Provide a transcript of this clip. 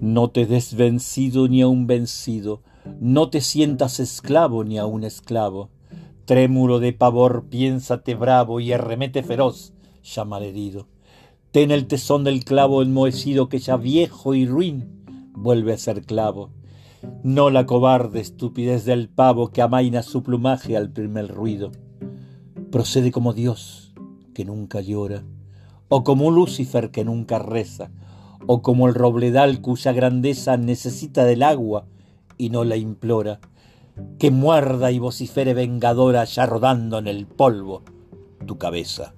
No te des vencido ni a un vencido, no te sientas esclavo ni a un esclavo. Trémulo de pavor, piénsate bravo y arremete feroz, ya malherido. Ten el tesón del clavo enmohecido que ya viejo y ruin vuelve a ser clavo. No la cobarde estupidez del pavo que amaina su plumaje al primer ruido. Procede como Dios, que nunca llora, o como un Lucifer que nunca reza, o como el robledal cuya grandeza necesita del agua y no la implora, que muerda y vocifere vengadora ya rodando en el polvo tu cabeza.